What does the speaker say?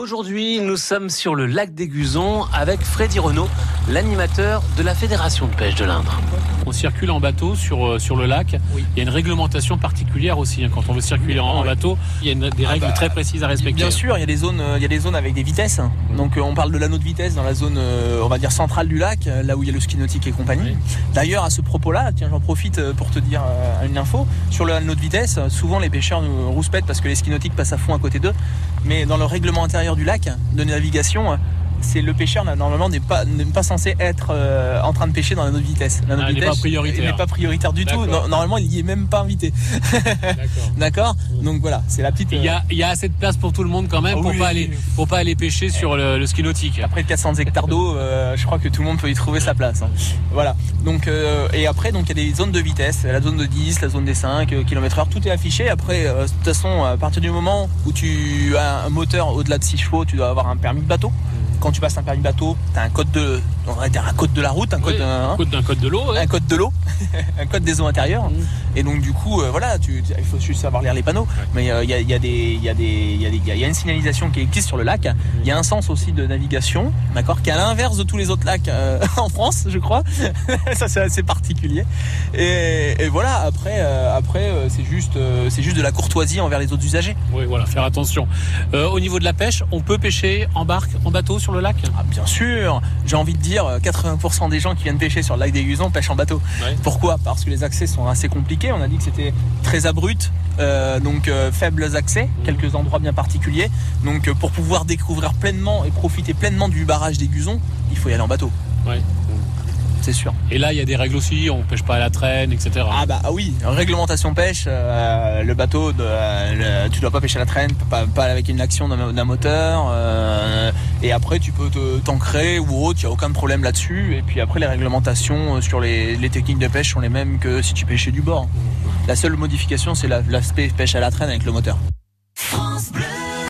Aujourd'hui, nous sommes sur le lac des Gusons avec Freddy Renault, l'animateur de la Fédération de pêche de l'Indre. On circule en bateau sur, euh, sur le lac. Il y a une réglementation particulière aussi. hein. Quand on veut circuler en, en bateau, il y a une- des règles bah, très précises à respecter. Bien sûr, il y a des zones, euh, il y a des zones avec des vitesses. Donc euh, on parle de l'anneau de vitesse dans la zone, on va dire centrale du lac, là où il y a le ski nautique et compagnie. Oui. D'ailleurs, à ce propos-là, tiens, j'en profite pour te dire une info sur l'anneau de vitesse. Souvent, les pêcheurs nous rouspètent parce que les skis nautiques passent à fond à côté d'eux. Mais dans le règlement intérieur du lac de navigation. C'est le pêcheur normalement n'est pas n'est pas censé être euh, en train de pêcher dans l'anneau de vitesse. L'anneau Ah, de il n'est vitesse pas prioritaire. il n'est pas prioritaire du tout. No- Normalement, il y est même pas invité. D'accord. D'accord. Donc voilà, c'est la petite. Il y, euh, a, il y a assez de place pour tout le monde quand même Ah pour oui. pas aller pour pas aller pêcher sur le, le ski nautique. Après 400 hectares d'eau, euh, je crois que tout le monde peut y trouver sa place. hein. Voilà. Donc euh, et après donc il y a des zones de vitesse, la zone de 10, la zone des 5 km/h, tout est affiché. Après euh, de toute façon à partir du moment où tu as un moteur au-delà de 6 chevaux, tu dois avoir un permis de bateau. Quand tu passes un permis de bateau, tu as un code de on va dire un code de la route, un code hein, Code d'un code de l'eau. ouais. un code de l'eau, un code des eaux intérieures. Mm. Et donc du coup, euh, voilà, tu, il faut juste savoir lire les panneaux. Mais euh, il y, a, il y a des, il y a des, il y a des- il y a une signalisation qui existe sur le lac. Il y a un sens aussi de navigation, d'accord, qui est à l'inverse de tous les autres lacs euh, en France, je crois. Ça c'est assez particulier. Et, et voilà, après, après, c'est juste, c'est juste de la courtoisie envers les autres usagers. Oui, voilà, faire attention. Au niveau de la pêche, on peut pêcher en barque, en bateau sur le lac. Ah, bien sûr, j'ai envie de dire, euh, 80% des gens qui viennent pêcher sur le lac des Gusons pêchent en bateau. Ouais. Pourquoi? Parce que les accès sont assez compliqués. On a dit que c'était très abrupt, euh, donc euh, faibles accès, quelques endroits bien particuliers. Donc euh, pour pouvoir découvrir pleinement et profiter pleinement du barrage des Gusons, il faut y aller en bateau, Ouais. c'est sûr. Et là, il y a des règles aussi. On pêche pas à la traîne, etc. Ah bah ah oui, réglementation pêche, euh, le bateau, de, euh, le- tu dois pas pêcher à la traîne, pas, pas avec une action d'un d'un moteur. euh, et après tu peux te- t'ancrer ou autre, il n'y a aucun problème là-dessus. Et puis après les réglementations euh, sur les, techniques de pêche sont les mêmes que si tu pêchais du bord. La seule modification c'est la- l'aspect pêche à la traîne avec le moteur.